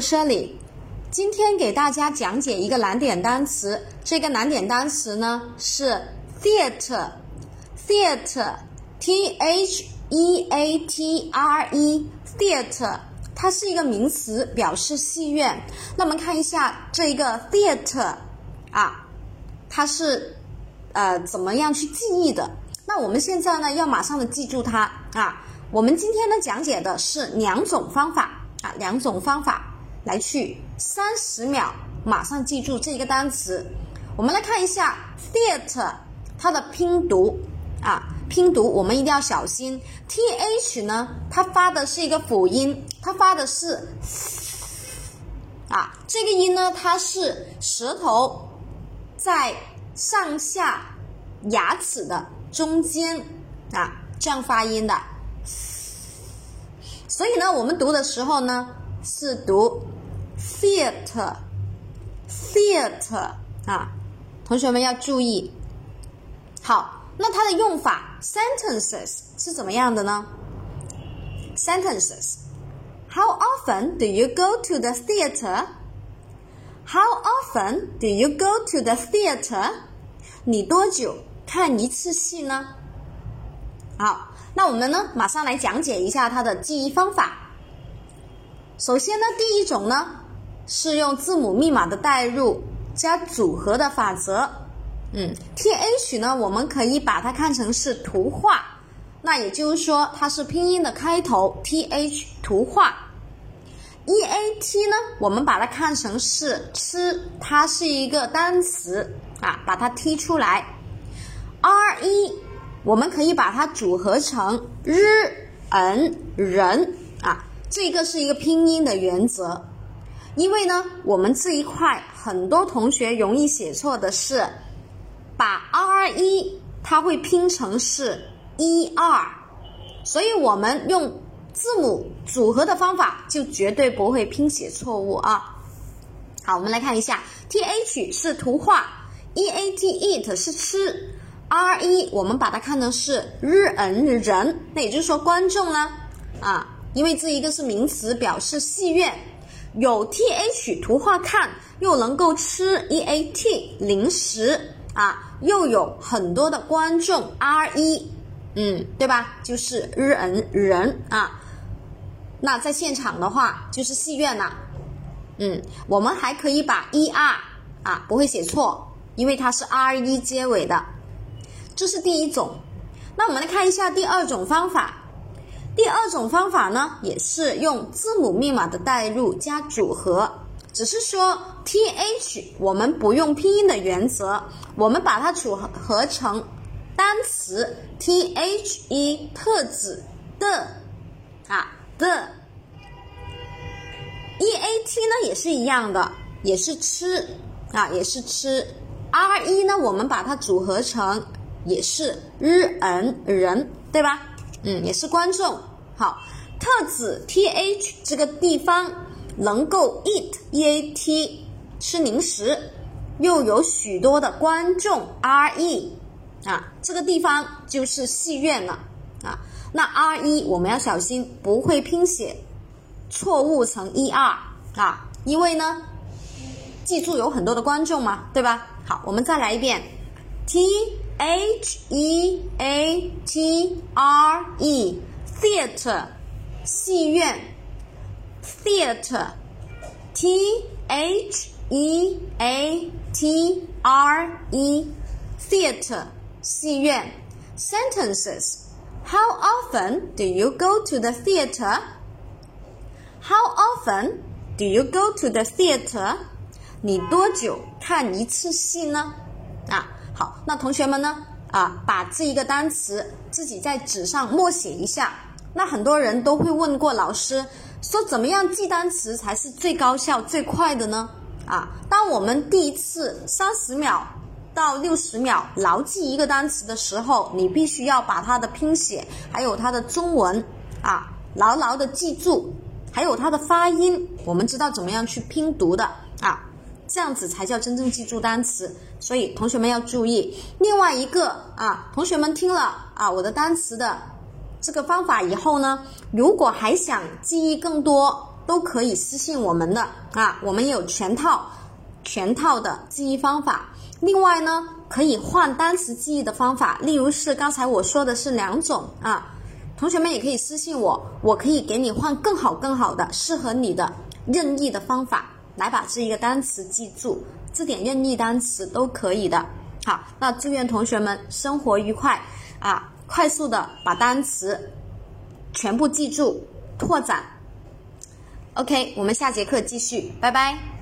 Shirley，今天给大家讲解一个难点单词。这个难点单词呢是 theatre，theatre，t h e a t r e，theatre，它是一个名词，表示戏院。那我们看一下这一个 theatre 啊，它是呃怎么样去记忆的？那我们现在呢要马上的记住它啊。我们今天呢讲解的是两种方法。啊，两种方法来去三十秒马上记住这一个单词。我们来看一下 theatre 它的拼读啊，拼读我们一定要小心。th 呢，它发的是一个辅音，它发的是啊，这个音呢，它是舌头在上下牙齿的中间啊这样发音的。所以呢，我们读的时候呢是读 theatre，theatre 啊，同学们要注意。好，那它的用法 sentences 是怎么样的呢？sentences，How often do you go to the theater？How often do you go to the theater？你多久看一次戏呢？好。那我们呢，马上来讲解一下它的记忆方法。首先呢，第一种呢是用字母密码的代入加组合的法则。嗯，T H 呢，我们可以把它看成是图画，那也就是说它是拼音的开头，T H 图画。E A T 呢，我们把它看成是吃，它是一个单词啊，把它踢出来。R E。我们可以把它组合成日、嗯、人啊，这个是一个拼音的原则。因为呢，我们这一块很多同学容易写错的是，把 R 一它会拼成是 e 二，所以我们用字母组合的方法就绝对不会拼写错误啊。好，我们来看一下，T H 是图画，E A T eat 是吃。R 一，我们把它看成是日恩人，那也就是说观众呢，啊，因为这一个是名词，表示戏院，有 T H 图画看，又能够吃 E A T 零食啊，又有很多的观众 R E，，嗯，对吧？就是日恩人啊，那在现场的话就是戏院呐，嗯，我们还可以把 E R 啊不会写错，因为它是 R E 结尾的。这是第一种，那我们来看一下第二种方法。第二种方法呢，也是用字母密码的代入加组合，只是说 T H 我们不用拼音的原则，我们把它组合成单词 T H E 特指的啊的 E A T 呢也是一样的，也是吃啊也是吃 R E 呢我们把它组合成。也是日恩人，对吧？嗯，也是观众。好，特指 T H 这个地方能够 eat E A T 吃零食，又有许多的观众 R E 啊，这个地方就是戏院了啊。那 R E 我们要小心，不会拼写错误成 E R 啊，因为呢，记住有很多的观众嘛，对吧？好，我们再来一遍 T。H E A T R E theatre 戏院 theatre T H E A T R E theatre 戏院 sentences How often do you go to the theatre? How often do you go to the theatre? 你多久看一次戏呢？啊。 好，那同学们呢？啊，把这一个单词自己在纸上默写一下。那很多人都会问过老师，说怎么样记单词才是最高效、最快的呢？啊，当我们第一次三十秒到六十秒牢记一个单词的时候，你必须要把它的拼写，还有它的中文啊，牢牢的记住，还有它的发音，我们知道怎么样去拼读的啊。这样子才叫真正记住单词，所以同学们要注意。另外一个啊，同学们听了啊我的单词的这个方法以后呢，如果还想记忆更多，都可以私信我们的啊，我们有全套全套的记忆方法。另外呢，可以换单词记忆的方法，例如是刚才我说的是两种啊，同学们也可以私信我，我可以给你换更好更好的适合你的任意的方法来把这一个单词记住，字典任意单词都可以的。好，那祝愿同学们生活愉快啊，快速的把单词全部记住。拓展，OK，我们下节课继续，拜拜。